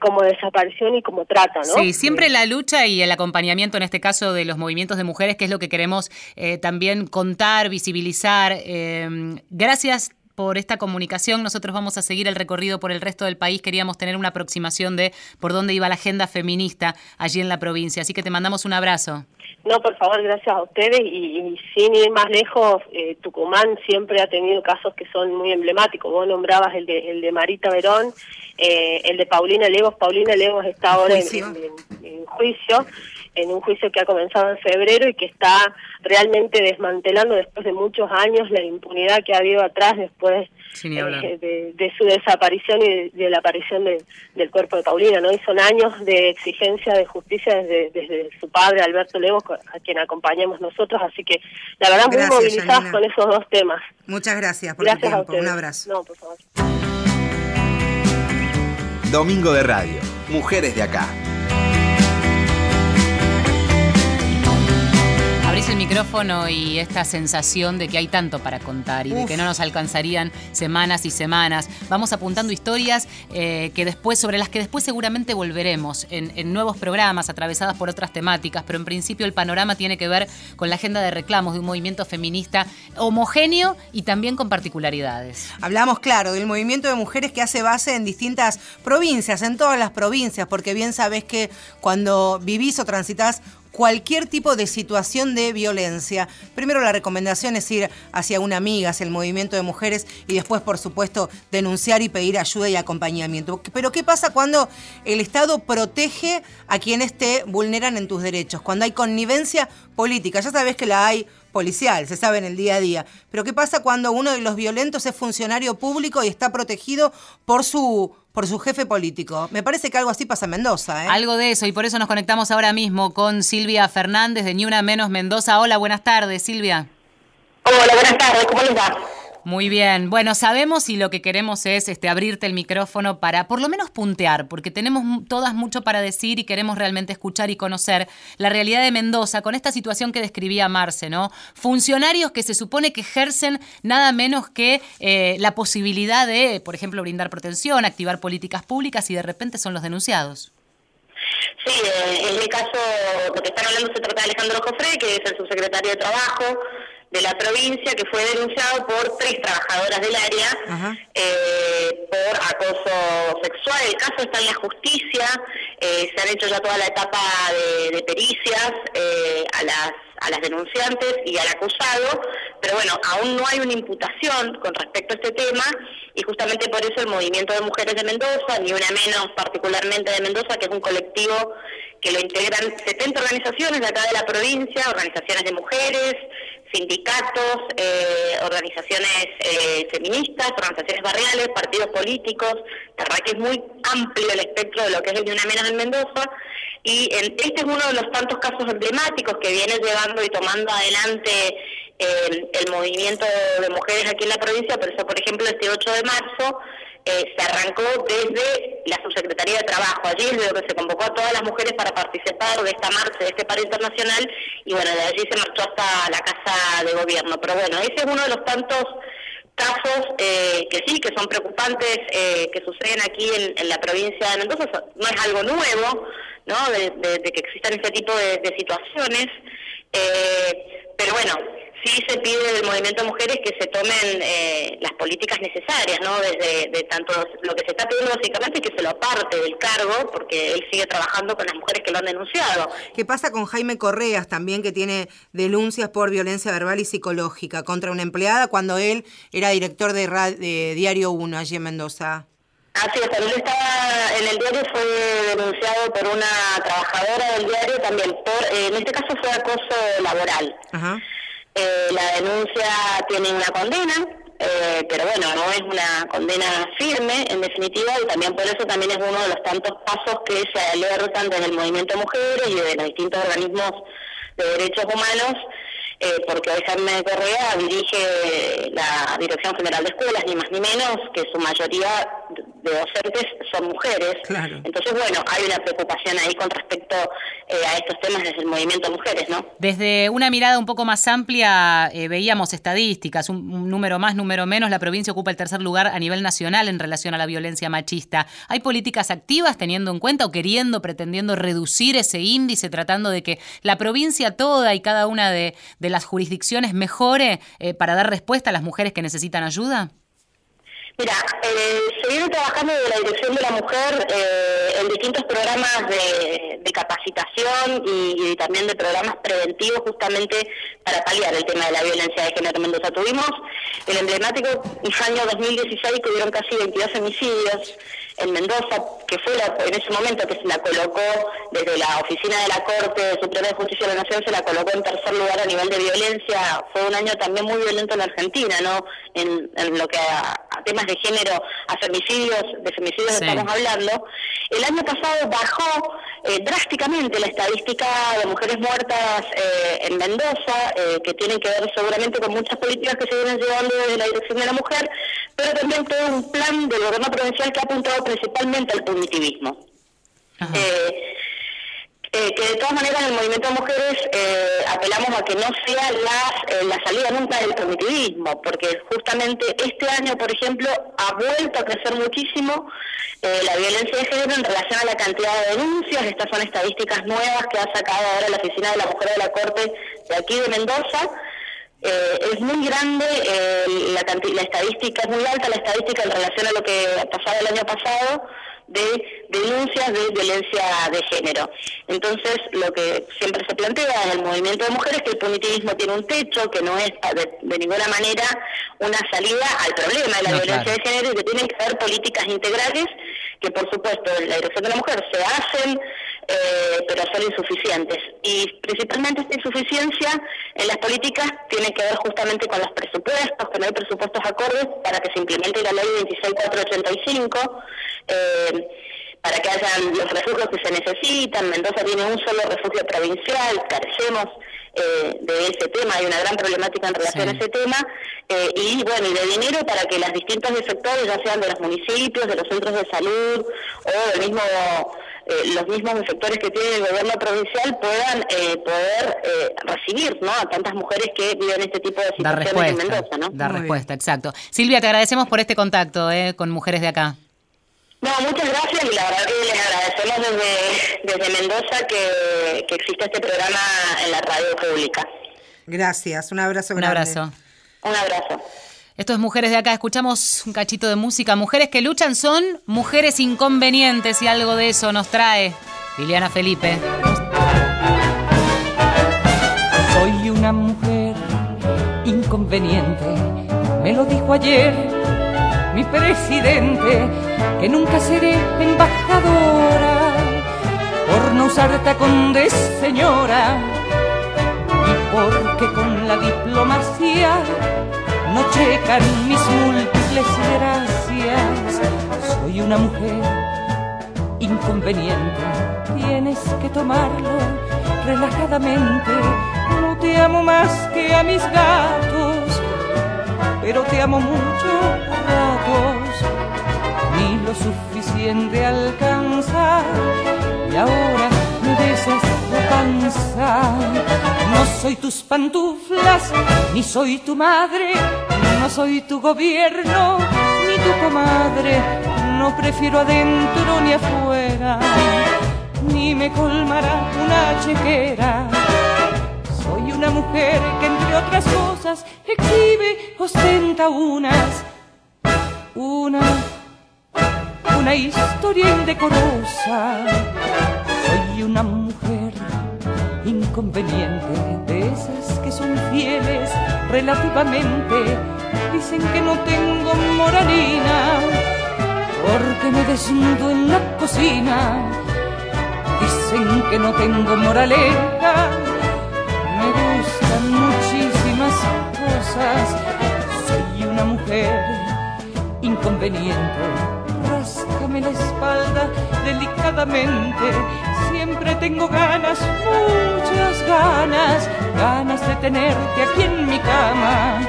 como desaparición y como trata, ¿no? Sí, siempre la lucha y el acompañamiento en este caso de los movimientos de mujeres, que es lo que queremos eh, también contar, visibilizar. Eh, gracias por esta comunicación. Nosotros vamos a seguir el recorrido por el resto del país. Queríamos tener una aproximación de por dónde iba la agenda feminista allí en la provincia. Así que te mandamos un abrazo. No, por favor, gracias a ustedes. Y, sin ir más lejos, eh, Tucumán siempre ha tenido casos que son muy emblemáticos. Vos nombrabas el de, el de Marita Verón eh, el de Paulina Levos. Paulina Levos está ahora en, juicio, en un juicio que ha comenzado en febrero y que está realmente desmantelando después de muchos años la impunidad que ha habido atrás después eh, de, su desaparición y de, la aparición del cuerpo de Paulina, ¿no? Y son años de exigencia de justicia desde, desde su padre, Alberto Levos, a quien acompañamos nosotros, así que la verdad muy movilizadas con esos dos temas. Muchas gracias por gracias tiempo, un abrazo. No, por favor. Domingo de Radio. Mujeres de acá. Abrís el micrófono y esta sensación de que hay tanto para contar y de que no nos alcanzarían semanas y semanas. Vamos apuntando historias eh, que después, sobre las que después seguramente volveremos en, nuevos programas atravesadas por otras temáticas, pero en principio el panorama tiene que ver con la agenda de reclamos de un movimiento feminista homogéneo y también con particularidades. Hablamos, claro, del movimiento de mujeres que hace base en distintas provincias, en todas las provincias, porque bien sabes que cuando vivís o transitas cualquier tipo de situación de violencia. Primero la recomendación es ir hacia una amiga, hacia el movimiento de mujeres y después, por supuesto, denunciar y pedir ayuda y acompañamiento. Pero ¿qué pasa cuando el Estado protege a quienes te vulneran en tus derechos? Cuando hay connivencia política. Ya sabes que la hay policial, se sabe en el día a día. Pero ¿qué pasa cuando uno de los violentos es funcionario público y está protegido por su por su jefe político. Me parece que algo así pasa en Mendoza. ¿eh? Algo de eso, y por eso nos conectamos ahora mismo con Silvia Fernández de Ni Una Menos Mendoza. Hola, buenas tardes, Silvia. Hola, buenas tardes, ¿cómo les va? Muy bien. Bueno, sabemos y lo que queremos es este, abrirte el micrófono para por lo menos puntear, porque tenemos todas mucho para decir y queremos realmente escuchar y conocer la realidad de Mendoza con esta situación que describía Marce, ¿no? Funcionarios que se supone que ejercen nada menos que eh, la posibilidad de, por ejemplo, brindar protección, activar políticas públicas y de repente son los denunciados. Sí, eh, en mi caso, lo que están hablando se trata de Alejandro Jofre, que es el subsecretario de Trabajo, de la provincia que fue denunciado por tres trabajadoras del área eh, por acoso sexual. El caso está en la justicia, eh, se han hecho ya toda la etapa de, pericias eh, a las a las denunciantes y al acusado, pero bueno, aún no hay una imputación con respecto a este tema y justamente por eso el movimiento de mujeres de Mendoza, ni una menos particularmente de Mendoza, que es un colectivo que lo integran 70 organizaciones de acá de la provincia, organizaciones de mujeres, sindicatos, eh, organizaciones eh, feministas, organizaciones barriales, partidos políticos, la verdad que es muy amplio el espectro de lo que es el de una menos en Mendoza, y este es uno de los tantos casos emblemáticos que viene llevando y tomando adelante el movimiento de mujeres aquí en la provincia, por eso, por ejemplo, este 8 de marzo, eh, se arrancó desde la Subsecretaría de Trabajo. Allí es donde se convocó a todas las mujeres para participar de esta marcha, de este paro internacional, y bueno, de allí se marchó hasta la Casa de Gobierno. Pero bueno, ese es uno de los tantos casos eh, que sí, que son preocupantes, eh, que suceden aquí en, la provincia de Mendoza. No es algo nuevo, ¿no?, de, que existan este tipo de, situaciones. pero bueno, sí se pide del movimiento mujeres que se tomen eh, las políticas necesarias, ¿no? Desde de tanto lo que se está pidiendo básicamente es que se lo aparte del cargo, porque él sigue trabajando con las mujeres que lo han denunciado. ¿Qué pasa con Jaime Correas también, que tiene denuncias por violencia verbal y psicológica contra una empleada cuando él era director de, de Diario 1 allí en Mendoza? Así es, él estaba en el diario, fue denunciado por una trabajadora del diario también, por, eh, en este caso fue acoso laboral. Eh, la denuncia tiene una condena, eh, pero bueno, no es una condena firme en definitiva y también por eso también es uno de los tantos pasos que se alertan desde el movimiento mujeres y de los distintos organismos de derechos humanos eh, porque hoy Jaime Correa dirige la Dirección General de Escuelas, ni más ni menos, que su mayoría de docentes son mujeres. Entonces, bueno, hay una preocupación ahí con respecto eh, a estos temas desde el movimiento mujeres, ¿no? Desde una mirada un poco más amplia, eh, veíamos estadísticas, un, número más, número menos, la provincia ocupa el tercer lugar a nivel nacional en relación a la violencia machista. ¿Hay políticas activas teniendo en cuenta o queriendo, pretendiendo reducir ese índice, tratando de que la provincia toda y cada una de de las jurisdicciones mejore eh, para dar respuesta a las mujeres que necesitan ayuda? Mira, eh, se viene trabajando de la Dirección de la Mujer eh, en distintos programas de, capacitación y, también de programas preventivos justamente para paliar el tema de la violencia de género en Mendoza. Tuvimos el emblemático año 2016 que hubieron casi 22 homicidios en Mendoza, que fue en ese momento que se la colocó desde la oficina de la Corte Suprema de Justicia de la Nación, se la colocó en tercer lugar a nivel de violencia. Fue un año también muy violento en Argentina, ¿no? En, lo que a, temas de género, a femicidios, de femicidios estamos hablando. El año pasado bajó eh, drásticamente la estadística de mujeres muertas eh, en Mendoza, eh, que tienen que ver seguramente con muchas políticas que se vienen llevando desde la dirección de la mujer, pero también todo un plan del gobierno provincial que ha apuntado principalmente al punitivismo. Eh, que de todas maneras en el movimiento de mujeres eh, apelamos a que no sea la, eh, la salida nunca del primitivismo, porque justamente este año, por ejemplo, ha vuelto a crecer muchísimo la violencia de género en relación a la cantidad de denuncias. Estas son estadísticas nuevas que ha sacado ahora la Oficina de la Mujer de la Corte de aquí de Mendoza. Es muy grande la, la estadística, es muy alta la estadística en relación a lo que pasaba el año pasado de denuncias de violencia de género. Entonces, lo que siempre se plantea en el movimiento de mujeres es que el punitivismo tiene un techo, que no es de, ninguna manera una salida al problema de la violencia de género y que tienen que haber políticas integrales que, por supuesto, en la dirección de la mujer se hacen, eh, pero son insuficientes. Y principalmente esta insuficiencia en las políticas tiene que ver justamente con los presupuestos, que no hay presupuestos acordes para que se implemente la ley 26485, eh, para que hayan los refugios que se necesitan. Mendoza tiene un solo refugio provincial, carecemos eh, de ese tema, hay una gran problemática en relación a ese tema, eh, y bueno, y de dinero para que los distintos sectores, ya sean de los municipios, de los centros de salud o del mismo eh, los mismos sectores que tiene el gobierno provincial puedan eh, poder eh, recibir ¿no? a tantas mujeres que viven este tipo de situaciones en Mendoza. ¿no? Dar respuesta, exacto. Silvia, te agradecemos por este contacto con mujeres de acá. No, muchas gracias y la verdad que les agradecemos desde, desde Mendoza que, que existe este programa en la radio pública. Gracias, un abrazo Un abrazo. Un abrazo. Esto es Mujeres de Acá. Escuchamos un cachito de música. Mujeres que luchan son mujeres inconvenientes y algo de eso nos trae Liliana Felipe. Soy una mujer inconveniente. Me lo dijo ayer mi presidente, que nunca seré embajadora por no usar tacón de señora y porque con la diplomacia no checan mis múltiples gracias. Soy una mujer inconveniente, tienes que tomarlo relajadamente. No te amo más que a mis gatos, pero te amo mucho a ratos. Ni lo suficiente alcanzar y ahora la panza. No soy tus pantuflas, ni soy tu madre, no soy tu gobierno, ni tu comadre. No prefiero adentro ni afuera, ni me colmará una chequera. Soy una mujer que entre otras cosas exhibe, ostenta unas, una, una historia indecorosa. Soy una mujer inconveniente de esas que son fieles relativamente. Dicen que no tengo moralina porque me desnudo en la cocina. Dicen que no tengo moraleja, me gustan muchísimas cosas. Soy una mujer inconveniente, ráscame la espalda delicadamente. Siempre tengo ganas, muchas ganas, ganas de tenerte aquí en mi cama.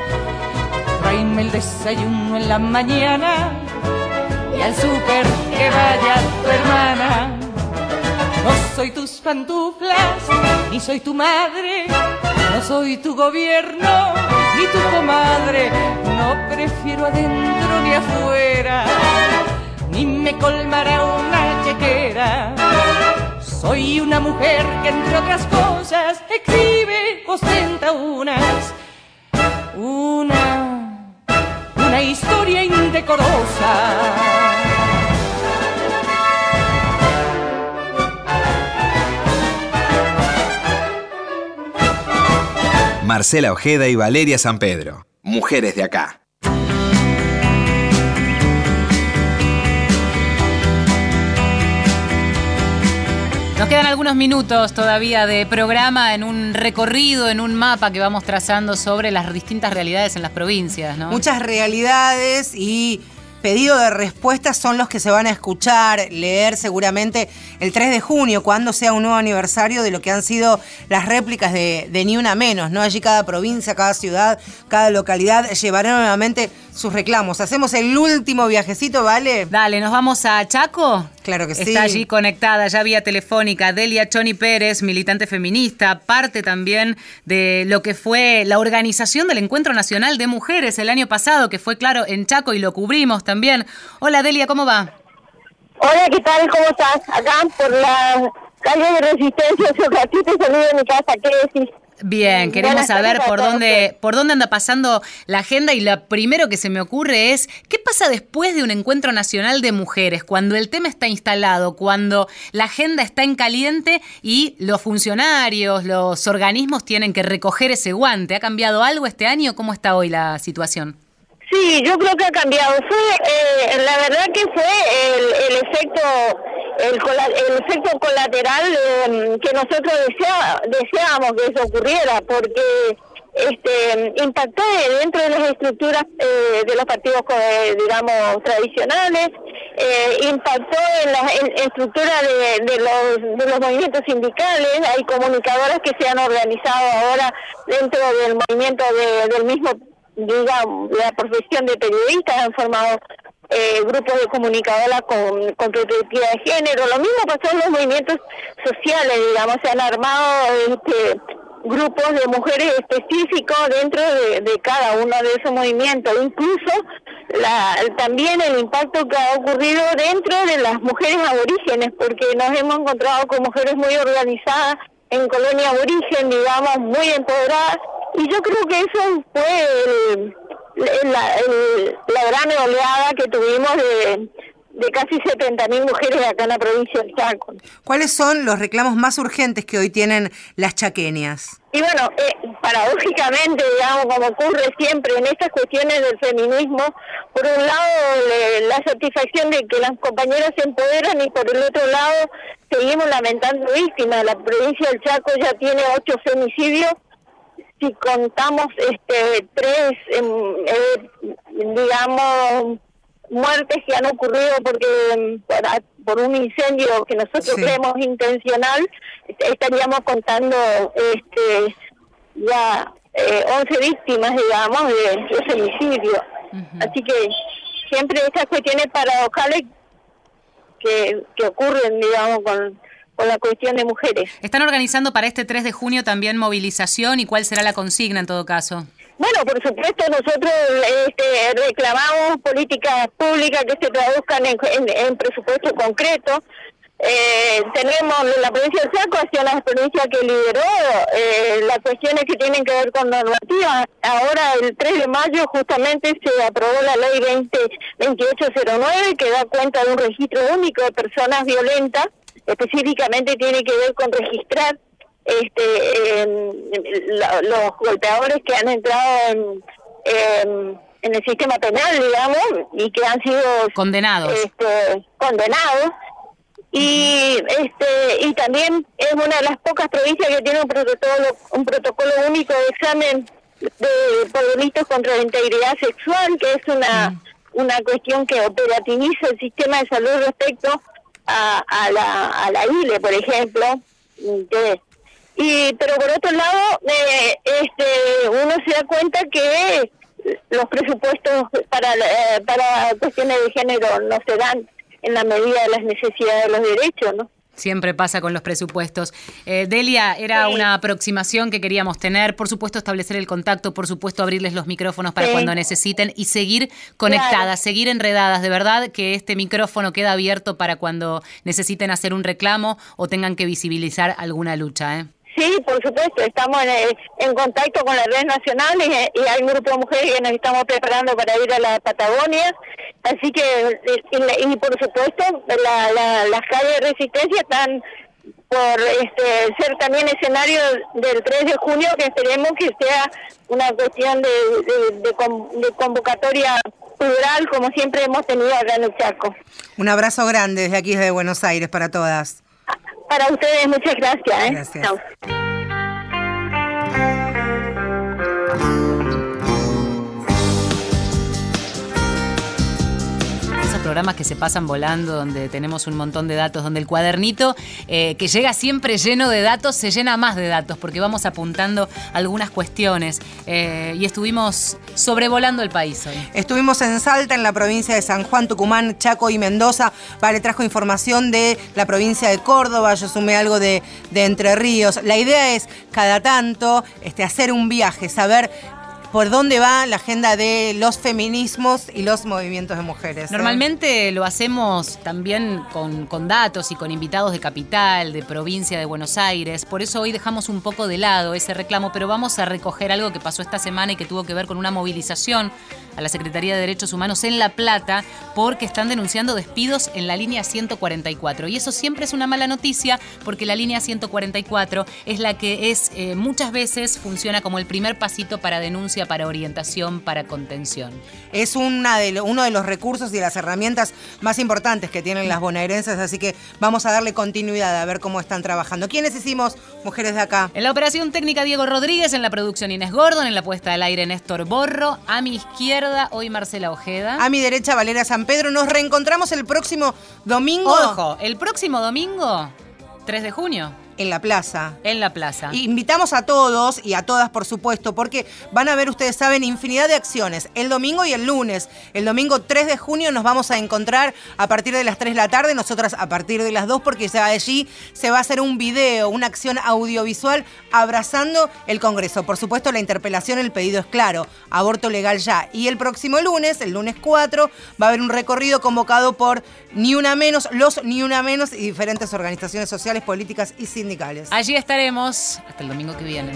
Tráeme el desayuno en la mañana y al súper que vaya tu hermana. No soy tus pantuflas, ni soy tu madre, no soy tu gobierno, ni tu comadre, no prefiero adentro ni afuera, ni me colmará una chequera. Soy una mujer que entre otras cosas exhibe, ostenta unas, una, una historia indecorosa. Marcela Ojeda y Valeria San Pedro. Mujeres de acá. Nos quedan algunos minutos todavía de programa en un recorrido, en un mapa que vamos trazando sobre las distintas realidades en las provincias, ¿no? Muchas realidades y pedido de respuestas son los que se van a escuchar, leer seguramente el 3 de junio, cuando sea un nuevo aniversario de lo que han sido las réplicas de, Ni Una Menos, ¿no? Allí cada provincia, cada ciudad, cada localidad llevará nuevamente sus reclamos. Hacemos el último viajecito, ¿vale? Dale, ¿nos vamos a Chaco? Claro que sí. Está allí conectada, ya vía telefónica, Delia Choni Pérez, militante feminista, parte también de lo que fue la organización del Encuentro Nacional de Mujeres el año pasado, que fue claro en Chaco y lo cubrimos también. Hola Delia, ¿cómo va? Hola, ¿qué tal? ¿Cómo estás? Acá por la calle de Resistencia, un ratito salí de mi casa, ¿qué decís? Bien, queremos saber por dónde, por dónde anda pasando la agenda y lo primero que se me ocurre es, ¿qué pasa después de un encuentro nacional de mujeres? Cuando el tema está instalado, cuando la agenda está en caliente y los funcionarios, los organismos tienen que recoger ese guante. ¿Ha cambiado algo este año? ¿Cómo está hoy la situación? Sí, yo creo que ha cambiado. Fue, eh, la verdad que fue el, el efecto el, el efecto colateral eh, que nosotros deseábamos que eso ocurriera, porque este impactó dentro de las estructuras eh, de los partidos, eh, digamos, tradicionales, impactó en la estructura de, de, los, de los movimientos sindicales, hay comunicadoras que se han organizado ahora dentro del movimiento del mismo digamos, la profesión de periodistas han formado eh, grupos de comunicadoras con, con perspectiva de género. Lo mismo pasó en los movimientos sociales, digamos, se han armado este, grupos de mujeres específicos dentro de, cada uno de esos movimientos. Incluso la, también el impacto que ha ocurrido dentro de las mujeres aborígenes, porque nos hemos encontrado con mujeres muy organizadas en colonia aborigen, digamos, muy empoderadas. Y yo creo que eso fue el la, la gran oleada que tuvimos de, de casi 70.000 mujeres acá en la provincia de Chaco. ¿Cuáles son los reclamos más urgentes que hoy tienen las chaqueñas? Y bueno, eh, paradójicamente, digamos, como ocurre siempre en estas cuestiones del feminismo, por un lado la satisfacción de que las compañeras se empoderan y por el otro lado seguimos lamentando víctimas. La provincia del Chaco ya tiene ocho femicidios si contamos este tres em, eh, digamos muertes que han ocurrido porque em, por, un incendio que nosotros creemos intencional estaríamos contando este ya eh, 11 víctimas digamos de, femicidio así que siempre estas cuestiones paradojales que, que ocurren digamos con con la cuestión de mujeres. ¿Están organizando para este 3 de junio también movilización y cuál será la consigna en todo caso? Bueno, por supuesto, nosotros este, reclamamos políticas públicas que se traduzcan en, en, presupuesto concreto. eh, tenemos la provincia de Chaco, ha sido la provincia que lideró eh, las cuestiones que tienen que ver con normativa. Ahora, el 3 de mayo, justamente se aprobó la ley 202809, que da cuenta de un registro único de personas violentas. Específicamente tiene que ver con registrar este, los golpeadores que han entrado en, en, el sistema penal, digamos, y que han sido condenados. Este, condenados y este y también es una de las pocas provincias que tiene un protocolo un protocolo único de examen de, por delitos contra la integridad sexual que es una una cuestión que operativiza el sistema de salud respecto a, a la a la ILE por ejemplo y pero por otro lado eh, este uno se da cuenta que los presupuestos para eh, para cuestiones de género no se dan en la medida de las necesidades de los derechos, ¿no? Siempre pasa con los presupuestos. Eh, Delia, era una aproximación que queríamos tener, por supuesto establecer el contacto, por supuesto abrirles los micrófonos para cuando necesiten y seguir conectadas, seguir enredadas. De verdad que este micrófono queda abierto para cuando necesiten hacer un reclamo o tengan que visibilizar alguna lucha. ¿eh? Sí, por supuesto, estamos en, en contacto con las redes nacionales eh, y hay un grupo de mujeres que nos estamos preparando para ir a la Patagonia, así que, y, por supuesto, las calles de resistencia están por este, ser también escenario del 3 de junio, que esperemos que sea una cuestión de, de, convocatoria plural, como siempre hemos tenido acá en el Chaco. Un abrazo grande desde aquí, desde Buenos Aires, para todas. Para ustedes, muchas gracias. ¿eh? Gracias. Programas que se pasan volando, donde tenemos un montón de datos, donde el cuadernito eh, que llega siempre lleno de datos, se llena más de datos, porque vamos apuntando algunas cuestiones. Eh, y estuvimos sobrevolando el país hoy. Estuvimos en Salta, en la provincia de San Juan, Tucumán, Chaco y Mendoza. Vale, trajo información de la provincia de Córdoba, yo sumé algo de, de Entre Ríos. La idea es cada tanto este, hacer un viaje, saber por dónde va la agenda de los feminismos y los movimientos de mujeres. Normalmente lo hacemos también con, con, datos y con invitados de capital, de provincia de Buenos Aires. Por eso hoy dejamos un poco de lado ese reclamo, pero vamos a recoger algo que pasó esta semana y que tuvo que ver con una movilización a la Secretaría de Derechos Humanos en La Plata porque están denunciando despidos en la línea 144. Y eso siempre es una mala noticia porque la línea 144 es la que es eh, muchas veces funciona como el primer pasito para denuncia, para orientación, para contención. Es una de uno de los recursos y las herramientas más importantes que tienen las bonaerenses, así que vamos a darle continuidad a ver cómo están trabajando. ¿Quiénes hicimos mujeres de acá? En la operación técnica Diego Rodríguez, en la producción Inés Gordon, en la puesta al aire Néstor Borro, a mi izquierda hoy Marcela Ojeda. A mi derecha Valeria San Pedro. Nos reencontramos el próximo domingo. Ojo, el próximo domingo, 3 de junio. En la plaza. En la plaza. invitamos a todos y a todas, por supuesto, porque van a ver, ustedes saben, infinidad de acciones. El domingo y el lunes. El domingo 3 de junio nos vamos a encontrar a partir de las 3 de la tarde, nosotras a partir de las 2, porque ya allí se va a hacer un video, una acción audiovisual abrazando el Congreso. Por supuesto, la interpelación, el pedido es claro, aborto legal ya. Y el próximo lunes, el lunes 4, va a haber un recorrido convocado por Ni Una Menos, los Ni Una Menos y diferentes organizaciones sociales, políticas y Allí estaremos hasta el domingo que viene.